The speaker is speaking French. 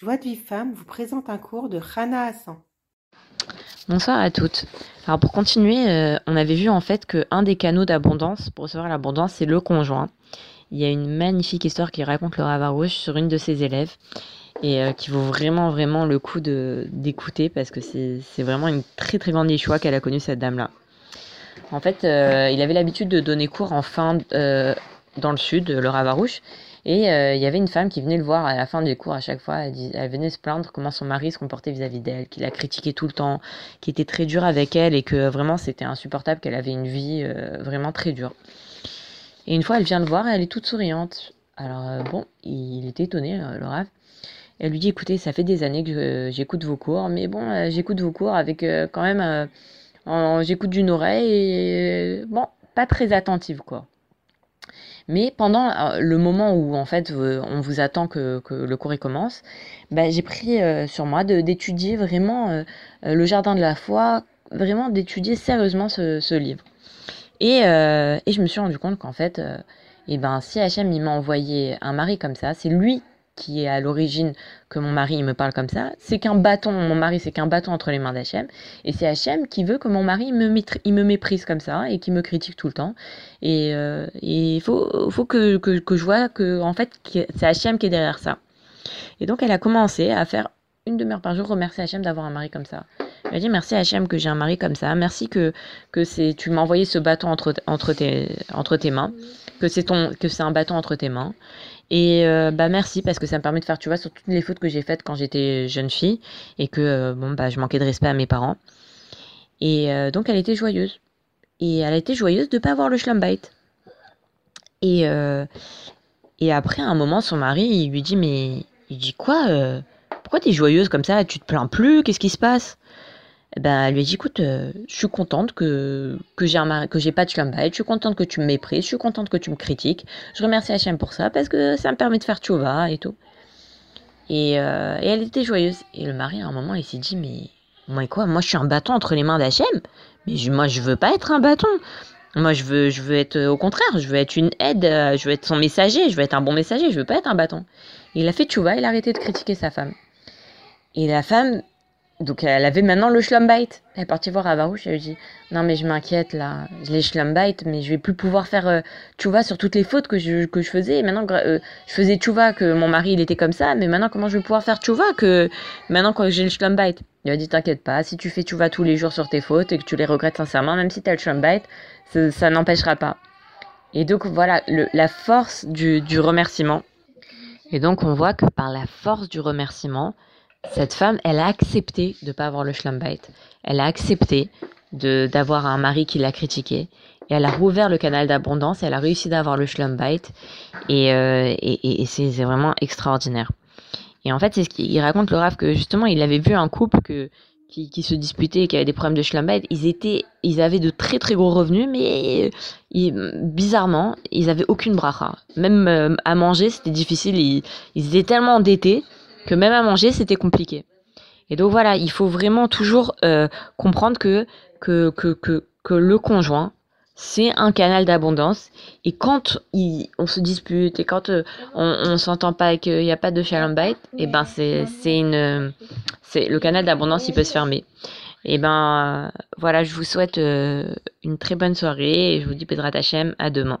Joie de vie femme vous présente un cours de Rana Hassan. Bonsoir à toutes. Alors pour continuer, euh, on avait vu en fait qu'un des canaux d'abondance pour recevoir l'abondance, c'est le conjoint. Il y a une magnifique histoire qui raconte le Ravarouche sur une de ses élèves et euh, qui vaut vraiment vraiment le coup d'écouter parce que c'est vraiment une très très grande échoua qu'elle a connue cette dame-là. En fait, euh, il avait l'habitude de donner cours en fin dans le sud, le Ravarouche, et euh, il y avait une femme qui venait le voir à la fin des cours à chaque fois. Elle, venait se plaindre comment son mari se comportait vis-à-vis d'elle, qu'il la critiquait tout le temps, qu'il était très dur avec elle et que vraiment c'était insupportable, qu'elle avait une vie euh, vraiment très dure. Et une fois, elle vient le voir et elle est toute souriante. Alors euh, bon, il était étonné, le rave. Elle lui dit écoutez, ça fait des années que j'écoute vos cours, mais bon, j'écoute vos cours avec quand même. j'écoute d'une oreille et bon, pas très attentive quoi. Mais pendant euh, le moment où en fait euh, on vous attend que, que le cours commence, bah, j'ai pris euh, sur moi d'étudier vraiment le jardin de la foi, vraiment d'étudier sérieusement ce, ce, livre. Et, et, je me suis rendu compte qu'en fait, et ben, si Hachem m'a envoyé un mari comme ça, c'est lui qui est à l'origine que mon mari me parle comme ça, c'est qu'un bâton, mon mari c'est qu'un bâton entre les mains d'Hachem, et c'est Hachem qui veut que mon mari me, il me méprise comme ça et qui me critique tout le temps. Et euh, il faut, faut que, que, que, je vois que en fait c'est Hachem qui est derrière ça. Et donc elle a commencé à faire une demi-heure par jour remercier Hachem d'avoir un mari comme ça. Elle a dit merci Hachem que j'ai un mari comme ça, merci que, que c'est, tu m'as envoyé ce bâton entre, entre, tes, entre tes mains, que c'est, ton, que c'est un bâton entre tes mains. Et euh, bah merci parce que ça me permet de faire, tu vois, sur toutes les fautes que j'ai faites quand j'étais jeune fille et que euh, bon bah je manquais de respect à mes parents. Et euh, donc elle était joyeuse. Et elle été joyeuse de pas avoir le schlumbite. Et et après à un moment son mari il lui dit mais il dit quoi pourquoi t'es joyeuse comme ça? Tu te plains plus? Qu'est-ce qui se passe? Ben, elle lui a dit écoute, euh, je suis contente que, que j'ai pas de schlumbite, je suis contente que tu me méprises, je suis contente que tu me critiques. Je remercie Hachem pour ça parce que ça me permet de faire tchouva et tout. Et, euh, elle était joyeuse. Et le mari, à un moment, il s'est dit mais moi quoi Moi, je suis un bâton entre les mains d'Hachem. Mais moi, je veux pas être un bâton. Moi, je veux, je veux être au contraire, je veux être une aide, euh, je veux être son messager, je veux être un bon messager, je veux pas être un bâton. il a fait tchouva, il a arrêté de critiquer sa femme. Et la femme, donc elle avait maintenant le schlumbite. Elle est partie voir Avarouche, elle lui dit Non, mais je m'inquiète là, je l'ai schlumbite, mais je vais plus pouvoir faire euh, tchouva sur toutes les fautes que je, que je faisais. maintenant, euh, je faisais tchouva que mon mari il était comme ça, mais maintenant, comment je vais pouvoir faire tchouva que maintenant quand j'ai le schlumbite Il a dit T'inquiète pas, si tu fais tchouva tous les jours sur tes fautes et que tu les regrettes sincèrement, même si tu as le schlumbite, ça, ça n'empêchera pas. Et donc voilà, la force du, du remerciement. Et donc on voit que par la force du remerciement, cette femme, elle a accepté de ne pas avoir le schlumbite. Elle a accepté d'avoir un mari qui l'a critiqué. Et elle a rouvert le canal d'abondance. Elle a réussi d'avoir le schlumbite. Et, euh, et, et c'est vraiment extraordinaire. Et en fait, c'est ce qu'il raconte le Rav que justement, il avait vu un couple que, qui, qui se disputait et qui avait des problèmes de schlumbite. Ils étaient, ils avaient de très très gros revenus, mais bizarrement, ils avaient aucune bracha. Même euh, à manger, c'était difficile. Ils, ils étaient tellement endettés que même à manger, c'était compliqué. Et donc voilà, il faut vraiment toujours euh, comprendre que, que, que, que, le conjoint, c'est un canal d'abondance. Et quand on se dispute et quand euh, on, on s'entend pas et qu'il n'y a pas de bite, et eh ben c'est, une, c'est le canal d'abondance, il peut se fermer. Et eh ben voilà, je vous souhaite euh, une très bonne soirée et je vous dis Pedrat Hachem, à demain.